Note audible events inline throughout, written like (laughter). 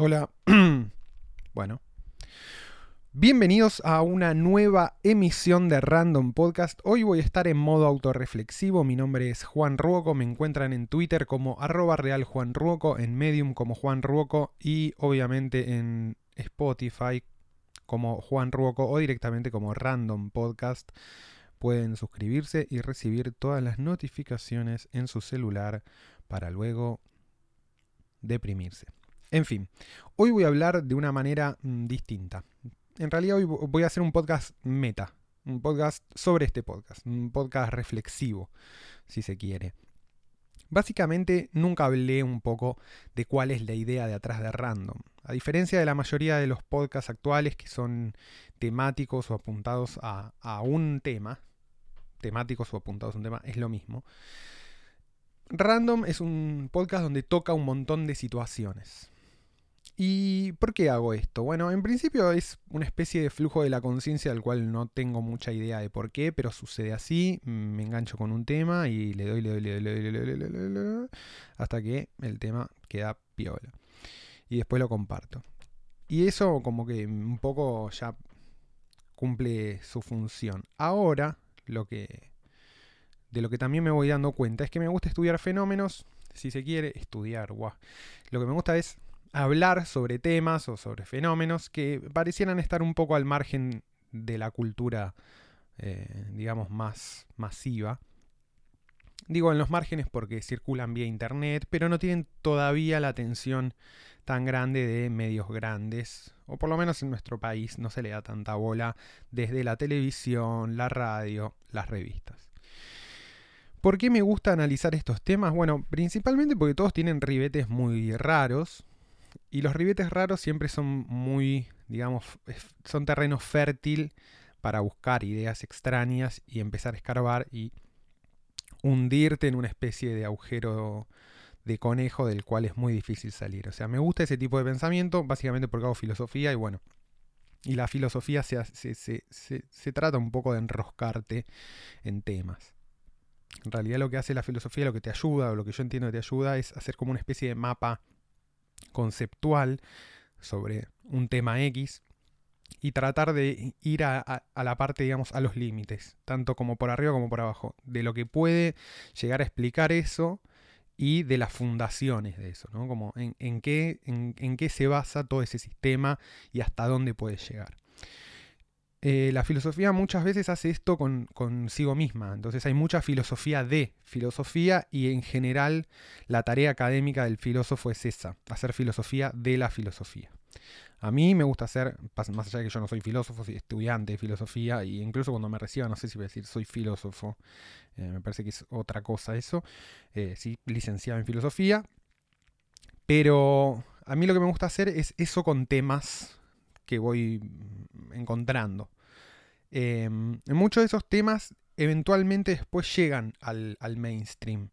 Hola. (clears throat) bueno. Bienvenidos a una nueva emisión de Random Podcast. Hoy voy a estar en modo autorreflexivo. Mi nombre es Juan Ruoco. Me encuentran en Twitter como arroba real Juan Ruoco, en Medium como Juan Ruoco y obviamente en Spotify como Juan Ruoco o directamente como Random Podcast. Pueden suscribirse y recibir todas las notificaciones en su celular para luego deprimirse. En fin, hoy voy a hablar de una manera mm, distinta. En realidad hoy voy a hacer un podcast meta, un podcast sobre este podcast, un podcast reflexivo, si se quiere. Básicamente nunca hablé un poco de cuál es la idea de atrás de Random. A diferencia de la mayoría de los podcasts actuales que son temáticos o apuntados a, a un tema, temáticos o apuntados a un tema, es lo mismo. Random es un podcast donde toca un montón de situaciones. ¿Y por qué hago esto? Bueno, en principio es una especie de flujo de la conciencia del cual no tengo mucha idea de por qué, pero sucede así, me engancho con un tema y le doy, le doy, le doy, le doy, le doy, le doy, le doy hasta que el tema queda piola. Y después lo comparto. Y eso como que un poco ya cumple su función. Ahora, lo que de lo que también me voy dando cuenta es que me gusta estudiar fenómenos, si se quiere, estudiar, guau. Lo que me gusta es hablar sobre temas o sobre fenómenos que parecieran estar un poco al margen de la cultura, eh, digamos, más masiva. Digo en los márgenes porque circulan vía internet, pero no tienen todavía la atención tan grande de medios grandes, o por lo menos en nuestro país no se le da tanta bola desde la televisión, la radio, las revistas. ¿Por qué me gusta analizar estos temas? Bueno, principalmente porque todos tienen ribetes muy raros, y los ribetes raros siempre son muy, digamos, son terreno fértil para buscar ideas extrañas y empezar a escarbar y hundirte en una especie de agujero de conejo del cual es muy difícil salir. O sea, me gusta ese tipo de pensamiento, básicamente porque hago filosofía y bueno, y la filosofía se, se, se, trata un poco de enroscarte en temas. En realidad lo que hace la filosofía, lo que te ayuda, o lo que yo entiendo que te ayuda, es hacer como una especie de mapa conceptual sobre un tema X y tratar de ir a, la parte, digamos, a los límites, tanto como por arriba como por abajo, de lo que puede llegar a explicar eso y de las fundaciones de eso, ¿no? Como en, qué, en qué se basa todo ese sistema y hasta dónde puede llegar. Eh, la filosofía muchas veces hace esto con, consigo misma. Entonces hay mucha filosofía de filosofía y en general la tarea académica del filósofo es esa, hacer filosofía de la filosofía. A mí me gusta hacer, más allá de que yo no soy filósofo, soy estudiante de filosofía, e incluso cuando me reciba, no sé si voy a decir soy filósofo, eh, me parece que es otra cosa eso, eh, sí, licenciado en filosofía, pero a mí lo que me gusta hacer es eso con temas que voy encontrando. Em, muchos de esos temas eventualmente después llegan al, mainstream.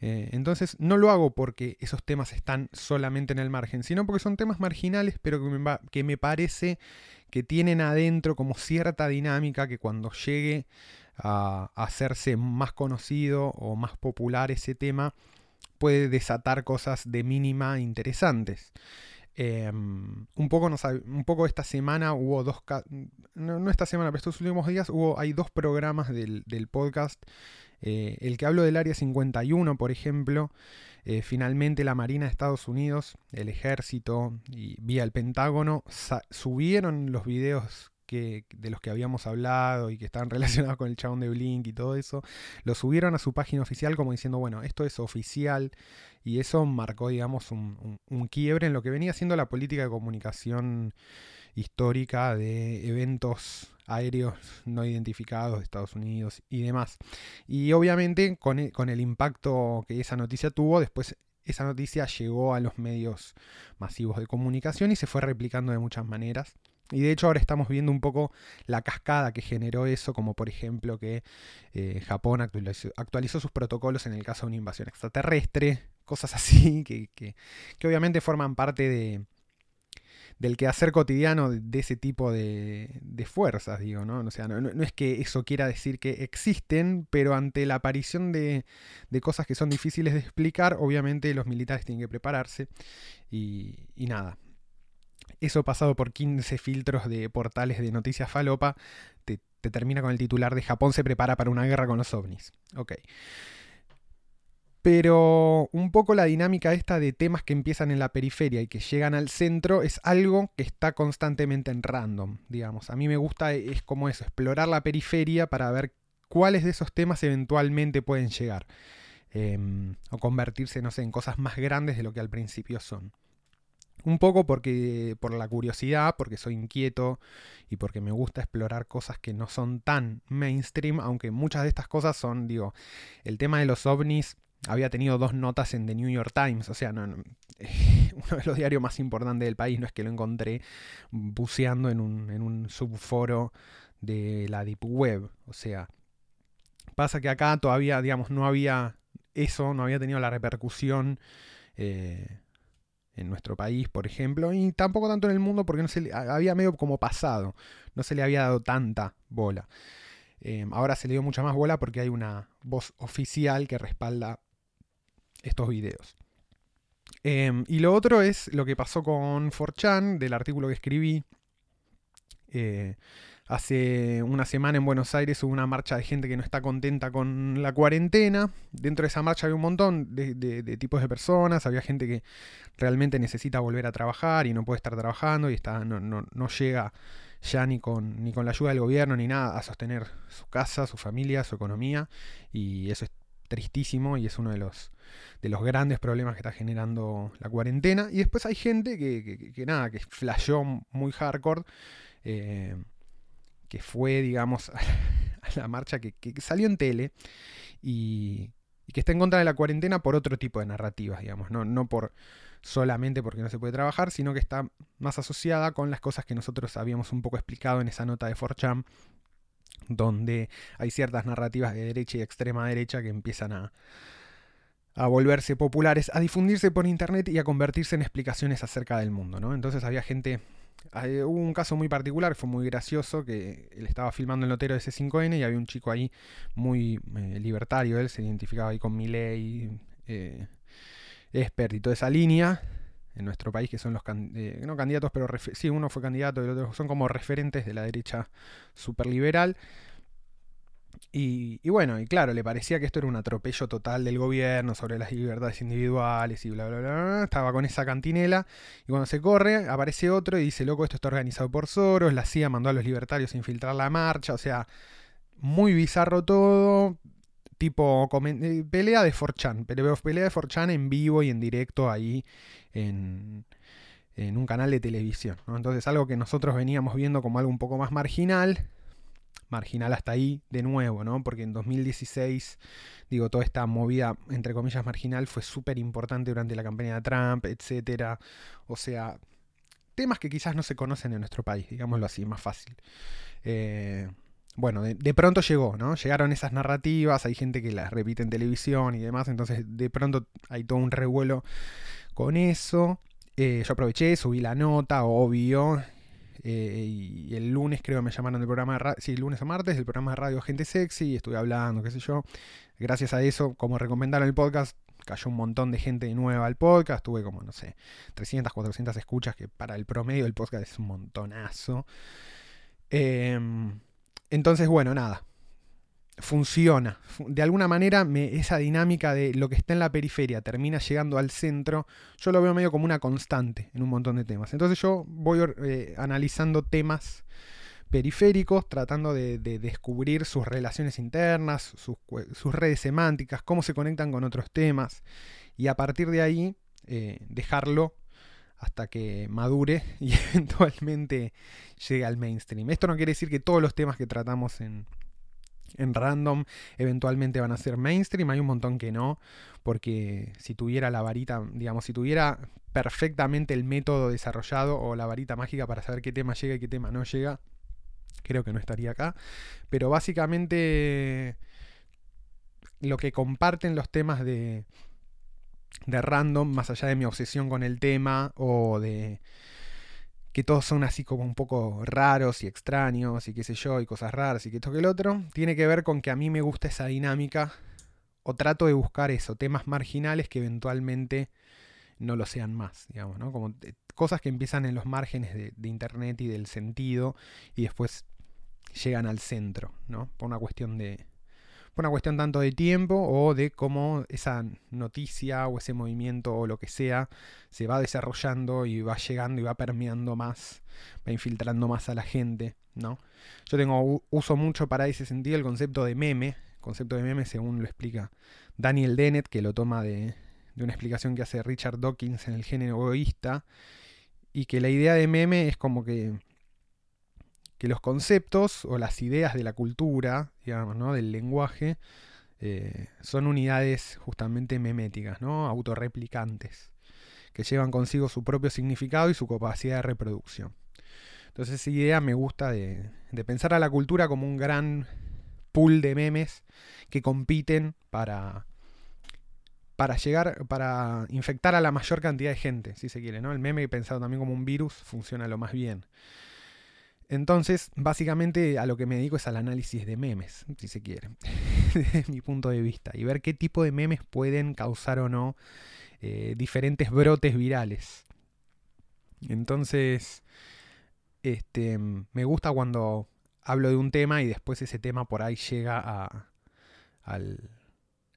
Eh, entonces no lo hago porque esos temas están solamente en el margen, sino porque son temas marginales, pero que me parece que tienen adentro como cierta dinámica que cuando llegue a hacerse más conocido o más popular ese tema, puede desatar cosas de mínima interesantes. Em, un, poco un poco esta semana hubo dos, no, esta semana, pero estos últimos días hubo, hay dos programas del, podcast. Eh, el que hablo del Área 51, por ejemplo, eh, finalmente la Marina de Estados Unidos, el ejército y vía el Pentágono subieron los videos de los que habíamos hablado y que estaban (laughs) relacionados con el chabón de Blink y todo eso, lo subieron a su página oficial como diciendo, bueno, esto es oficial y eso marcó, digamos, un, quiebre en lo que venía siendo la política de comunicación histórica de eventos aéreos no identificados de Estados Unidos y demás. Y obviamente con e, con el impacto que esa noticia tuvo, después esa noticia llegó a los medios masivos de comunicación y se fue replicando de muchas maneras. Y de hecho ahora estamos viendo un poco la cascada que generó eso, como por ejemplo que eh, Japón actualizó, sus protocolos en el caso de una invasión extraterrestre, cosas (laughs) así, que, que, obviamente forman parte de, del quehacer cotidiano de, ese tipo de, de, fuerzas, digo, ¿no? O sea, no, es que eso quiera decir que existen, pero ante la aparición de, de, cosas que son difíciles de explicar, obviamente los militares tienen que prepararse y nada, eso pasado por 15 filtros de portales de noticias falopa, te, termina con el titular de Japón se prepara para una guerra con los ovnis. Ok. Pero un poco la dinámica esta de temas que empiezan en la periferia y que llegan al centro es algo que está constantemente en random, digamos. A mí me gusta, es como eso, explorar la periferia para ver cuáles de esos temas eventualmente pueden llegar. Em, o convertirse, no sé, en cosas más grandes de lo que al principio son. Un poco porque por la curiosidad, porque soy inquieto y porque me gusta explorar cosas que no son tan mainstream, aunque muchas de estas cosas son, digo, el tema de los ovnis había tenido dos notas en The New York Times, o sea, no, (laughs) uno de los diarios más importantes del país, no es que lo encontré buceando en un, en un subforo de la Deep Web, o sea, pasa que acá todavía, digamos, no había eso, no había tenido la repercusión eh, en nuestro país, por ejemplo, y tampoco tanto en el mundo porque no se había medio como pasado, no se le había dado tanta bola. Eh, ahora se le dio mucha más bola porque hay una voz oficial que respalda estos videos. Em, y lo otro es lo que pasó con 4chan, del artículo que escribí. Eh, hace una semana en Buenos Aires hubo una marcha de gente que no está contenta con la cuarentena. Dentro de esa marcha había un montón de, tipos de personas. Había gente que realmente necesita volver a trabajar y no puede estar trabajando y está, no, no llega ya ni con, ni con la ayuda del gobierno ni nada a sostener su casa, su familia, su economía. Y eso es tristísimo y es uno de los, de los grandes problemas que está generando la cuarentena. Y después hay gente que, que, nada, que flasheó muy hardcore, eh, fue, digamos, (laughs) a la marcha que, salió en tele y, que está en contra de la cuarentena por otro tipo de narrativas, digamos, no, no por solamente porque no se puede trabajar, sino que está más asociada con las cosas que nosotros habíamos un poco explicado en esa nota de 4chan donde hay ciertas narrativas de derecha y extrema derecha que empiezan a, a volverse populares, a difundirse por internet y a convertirse en explicaciones acerca del mundo, ¿no? Entonces había gente, hubo un caso muy particular, fue muy gracioso, que él estaba filmando el notero de C5N y había un chico ahí muy eh, libertario, él se identificaba ahí con Milley, eh, Esper y toda esa línea, en nuestro país, que son los eh, no candidatos, pero sí, uno fue candidato y el otro son como referentes de la derecha superliberal. Y, bueno, y claro, le parecía que esto era un atropello total del gobierno sobre las libertades individuales y bla, bla, bla. Estaba con esa cantinela. Y cuando se corre, aparece otro y dice, loco, esto está organizado por Soros. La CIA mandó a los libertarios a infiltrar la marcha. O sea, muy bizarro todo. Tipo, eh, pelea de Forchan. Pelea de Forchan en vivo y en directo ahí en, un canal de televisión. Entonces algo que nosotros veníamos viendo como algo un poco más marginal, marginal hasta ahí de nuevo, ¿no? Porque en 2016, digo, toda esta movida, entre comillas, marginal fue súper importante durante la campaña de Trump, etcétera. O sea, temas que quizás no se conocen en nuestro país, digámoslo así, más fácil. Eh, bueno, de, pronto llegó, ¿no? Llegaron esas narrativas, hay gente que las repite en televisión y demás, entonces de pronto hay todo un revuelo con eso. Eh, yo aproveché, subí la nota, obvio. Eh, y el lunes creo me llamaron del programa de sí, lunes o martes, del programa de radio Gente Sexy, estuve hablando, qué sé yo. Gracias a eso, como recomendaron el podcast, cayó un montón de gente nueva al podcast. Tuve como, no sé, 300, 400 escuchas, que para el promedio del podcast es un montonazo. Em, entonces, bueno, nada funciona. De alguna manera esa dinámica de lo que está en la periferia termina llegando al centro, yo lo veo medio como una constante en un montón de temas. Entonces yo voy eh, analizando temas periféricos, tratando de, descubrir sus relaciones internas, sus, redes semánticas, cómo se conectan con otros temas, y a partir de ahí eh, dejarlo hasta que madure (laughs) y eventualmente llegue al mainstream. Esto no quiere decir que todos los temas que tratamos en, en random eventualmente van a ser mainstream, hay un montón que no, porque si tuviera la varita, digamos, si tuviera perfectamente el método desarrollado o la varita mágica para saber qué tema llega y qué tema no llega, creo que no estaría acá. Pero básicamente lo que comparten los temas de, de random, más allá de mi obsesión con el tema o de que todos son así como un poco raros y extraños y qué sé yo, y cosas raras y que esto que el otro, tiene que ver con que a mí me gusta esa dinámica o trato de buscar eso, temas marginales que eventualmente no lo sean más, digamos, ¿no? Como cosas que empiezan en los márgenes de, de Internet y del sentido y después llegan al centro, ¿no? Por una cuestión de, una cuestión tanto de tiempo o de cómo esa noticia o ese movimiento o lo que sea se va desarrollando y va llegando y va permeando más, va infiltrando más a la gente, ¿no? Yo tengo uso mucho para ese sentido el concepto de meme, concepto de meme según lo explica Daniel Dennett, que lo toma de una explicación que hace Richard Dawkins en el género egoísta, y que la idea de meme es como que que los conceptos o las ideas de la cultura, digamos, ¿no? del lenguaje, eh, son unidades justamente meméticas, ¿no? autorreplicantes, que llevan consigo su propio significado y su capacidad de reproducción. Entonces esa idea me gusta de, de pensar a la cultura como un gran pool de memes que compiten para, para llegar, para infectar a la mayor cantidad de gente, si se quiere, ¿no? El meme pensado también como un virus funciona lo más bien. Entonces, básicamente a lo que me dedico es al análisis de memes, si se quiere, (laughs) desde mi punto de vista, y ver qué tipo de memes pueden causar o no eh, diferentes brotes virales. Entonces, este, me gusta cuando hablo de un tema y después ese tema por ahí llega a, al,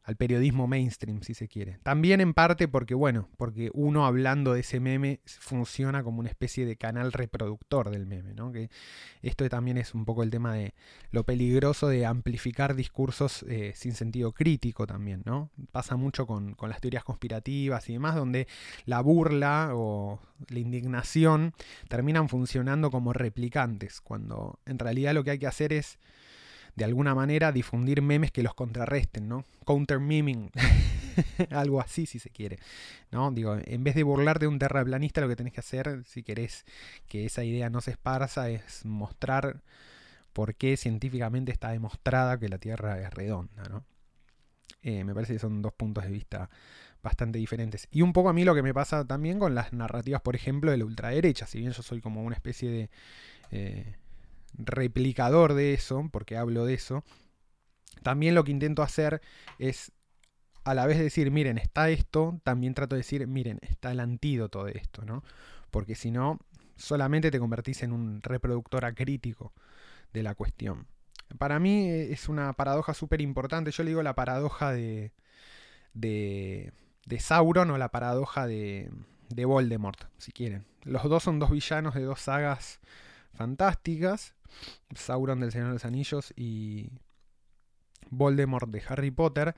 al periodismo mainstream, si se quiere. También en parte porque, bueno, porque uno hablando de ese meme funciona como una especie de canal reproductor del meme, ¿no? Que esto también es un poco el tema de lo peligroso de amplificar discursos eh, sin sentido crítico también, ¿no? Pasa mucho con, con las teorías conspirativas y demás, donde la burla o la indignación terminan funcionando como replicantes, cuando en realidad lo que hay que hacer es de alguna manera difundir memes que los contrarresten, ¿no? Counter meming, (laughs) algo así si se quiere, ¿no? Digo, en vez de burlarte de un terraplanista, lo que tenés que hacer, si querés que esa idea no se esparza, es mostrar por qué científicamente está demostrada que la Tierra es redonda, ¿no? Eh, me parece que son dos puntos de vista bastante diferentes. Y un poco a mí lo que me pasa también con las narrativas, por ejemplo, de la ultraderecha, si bien yo soy como una especie de... Eh, replicador de eso, porque hablo de eso, también lo que intento hacer es a la vez decir, miren, está esto, también trato de decir, miren, está el antídoto de esto, ¿no? Porque si no, solamente te convertís en un reproductor acrítico de la cuestión. Para mí es una paradoja súper importante. Yo le digo la paradoja de, de, de Sauron o la paradoja de, de Voldemort, si quieren. Los dos son dos villanos de dos sagas fantásticas. Sauron del Señor de los Anillos y Voldemort de Harry Potter.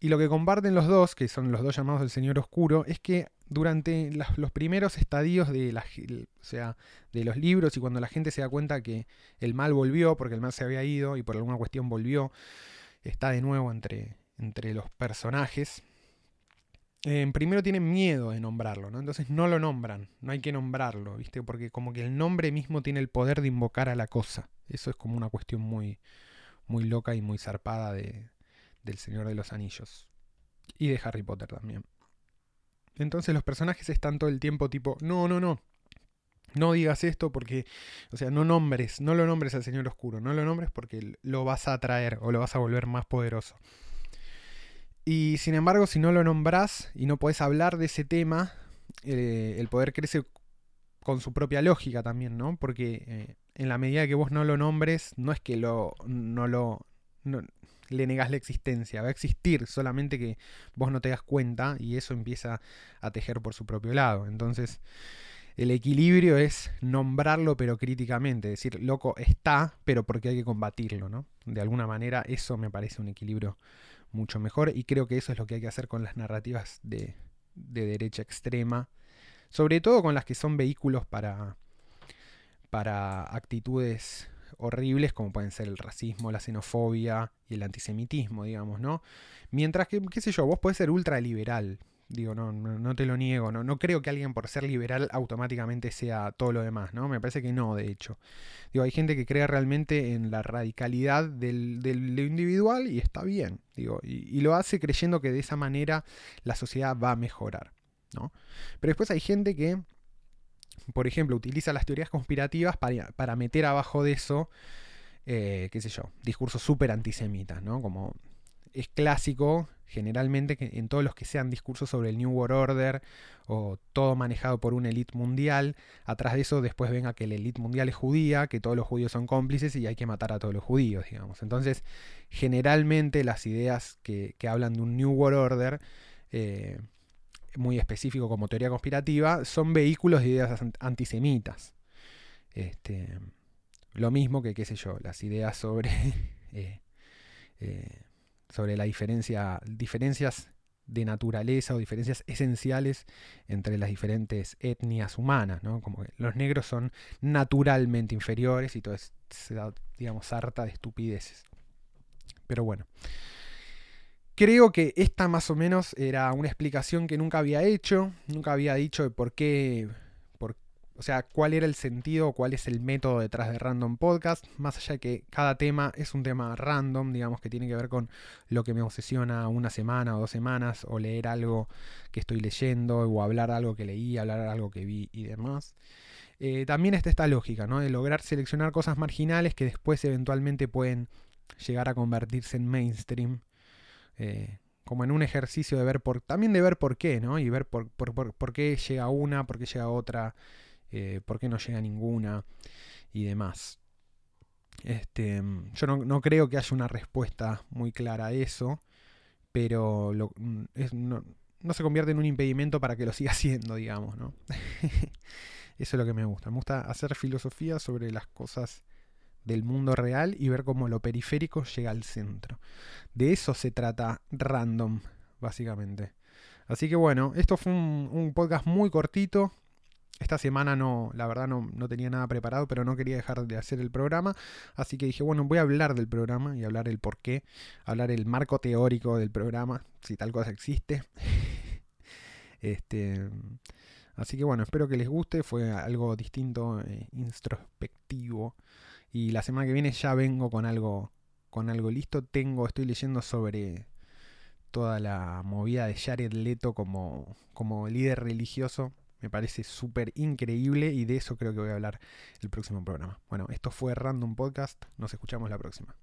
Y lo que comparten los dos, que son los dos llamados del Señor Oscuro, es que durante los primeros estadios de, la, o sea, de los libros y cuando la gente se da cuenta que el mal volvió, porque el mal se había ido y por alguna cuestión volvió, está de nuevo entre, entre los personajes, primero tienen miedo de nombrarlo, ¿no? Entonces no lo nombran, no hay que nombrarlo, ¿viste? Porque como que el nombre mismo tiene el poder de invocar a la cosa. Eso es como una cuestión muy, muy loca y muy zarpada de, del Señor de los Anillos. Y de Harry Potter también. Entonces los personajes están todo el tiempo tipo, no, no, no. No digas esto porque, o sea, no nombres, no lo nombres al Señor Oscuro, no lo nombres porque lo vas a atraer o lo vas a volver más poderoso. Y sin embargo, si no lo nombras y no podés hablar de ese tema, eh, el poder crece con su propia lógica también, ¿no? Porque eh, en la medida que vos no lo nombres, no es que lo, no lo le negás la existencia, va a existir, solamente que vos no te das cuenta y eso empieza a tejer por su propio lado. Entonces, el equilibrio es nombrarlo pero críticamente, decir, loco, está, pero porque hay que combatirlo, ¿no? De alguna manera eso me parece un equilibrio mucho mejor y creo que eso es lo que hay que hacer con las narrativas de, derecha extrema, sobre todo con las que son vehículos para, para actitudes horribles como pueden ser el racismo, la xenofobia y el antisemitismo, digamos, ¿no? Mientras que, qué sé yo, vos podés ser ultraliberal, Digo, no, no, te lo niego, no, no creo que alguien por ser liberal automáticamente sea todo lo demás, ¿no? Me parece que no, de hecho. Digo, hay gente que cree realmente en la radicalidad del, del individual y está bien, digo, y, lo hace creyendo que de esa manera la sociedad va a mejorar, ¿no? Pero después hay gente que, por ejemplo, utiliza las teorías conspirativas para, para meter abajo de eso, eh, qué sé yo, discursos súper antisemitas, ¿no? Como es clásico generalmente en todos los que sean discursos sobre el New World Order o todo manejado por una élite mundial, atrás de eso después venga que la élite mundial es judía, que todos los judíos son cómplices y hay que matar a todos los judíos, digamos. Entonces, generalmente las ideas que, hablan de un New World Order, eh, muy específico como teoría conspirativa, son vehículos de ideas antisemitas. Este, lo mismo que, qué sé yo, las ideas sobre... (laughs) Eh, eh, sobre la diferencia, diferencias de naturaleza o diferencias esenciales entre las diferentes etnias humanas, ¿no? Como que los negros son naturalmente inferiores y todo es, digamos, harta de estupideces. Pero bueno. Creo que esta más o menos era una explicación que nunca había hecho, nunca había dicho de por qué o sea, cuál era el sentido, cuál es el método detrás de Random Podcast, más allá de que cada tema es un tema random, digamos que tiene que ver con lo que me obsesiona una semana o dos semanas, o leer algo que estoy leyendo, o hablar algo que leí, hablar algo que vi y demás. Eh, también está esta lógica, ¿no? De lograr seleccionar cosas marginales que después eventualmente pueden llegar a convertirse en mainstream. Eh, como en un ejercicio de ver por, también de ver por qué, ¿no? Y ver por, por, por qué llega una, por qué llega otra, eh, por qué no llega ninguna y demás. Este, yo no, creo que haya una respuesta muy clara a eso, pero mm, no, se convierte en un impedimento para que lo siga (laughs) haciendo, digamos, ¿no? (laughs) eso es lo que me gusta. Me gusta hacer filosofía sobre las cosas del mundo real y ver cómo lo periférico llega al centro. De eso se trata random, básicamente. Así que bueno, esto fue un podcast muy cortito, esta semana no, la verdad no, tenía nada preparado, pero no quería dejar de hacer el programa. Así que dije, bueno, voy a hablar del programa y hablar el por qué, hablar el marco teórico del programa, si tal cosa existe. (laughs) este, así que bueno, espero que les guste. Fue algo distinto, eh, introspectivo. Y la semana que viene ya vengo con algo, con algo listo. Tengo, estoy leyendo sobre toda la movida de Jared Leto como, como líder religioso me parece súper increíble y de eso creo que voy a hablar el próximo programa. Bueno, esto fue Random Podcast. Nos escuchamos la próxima.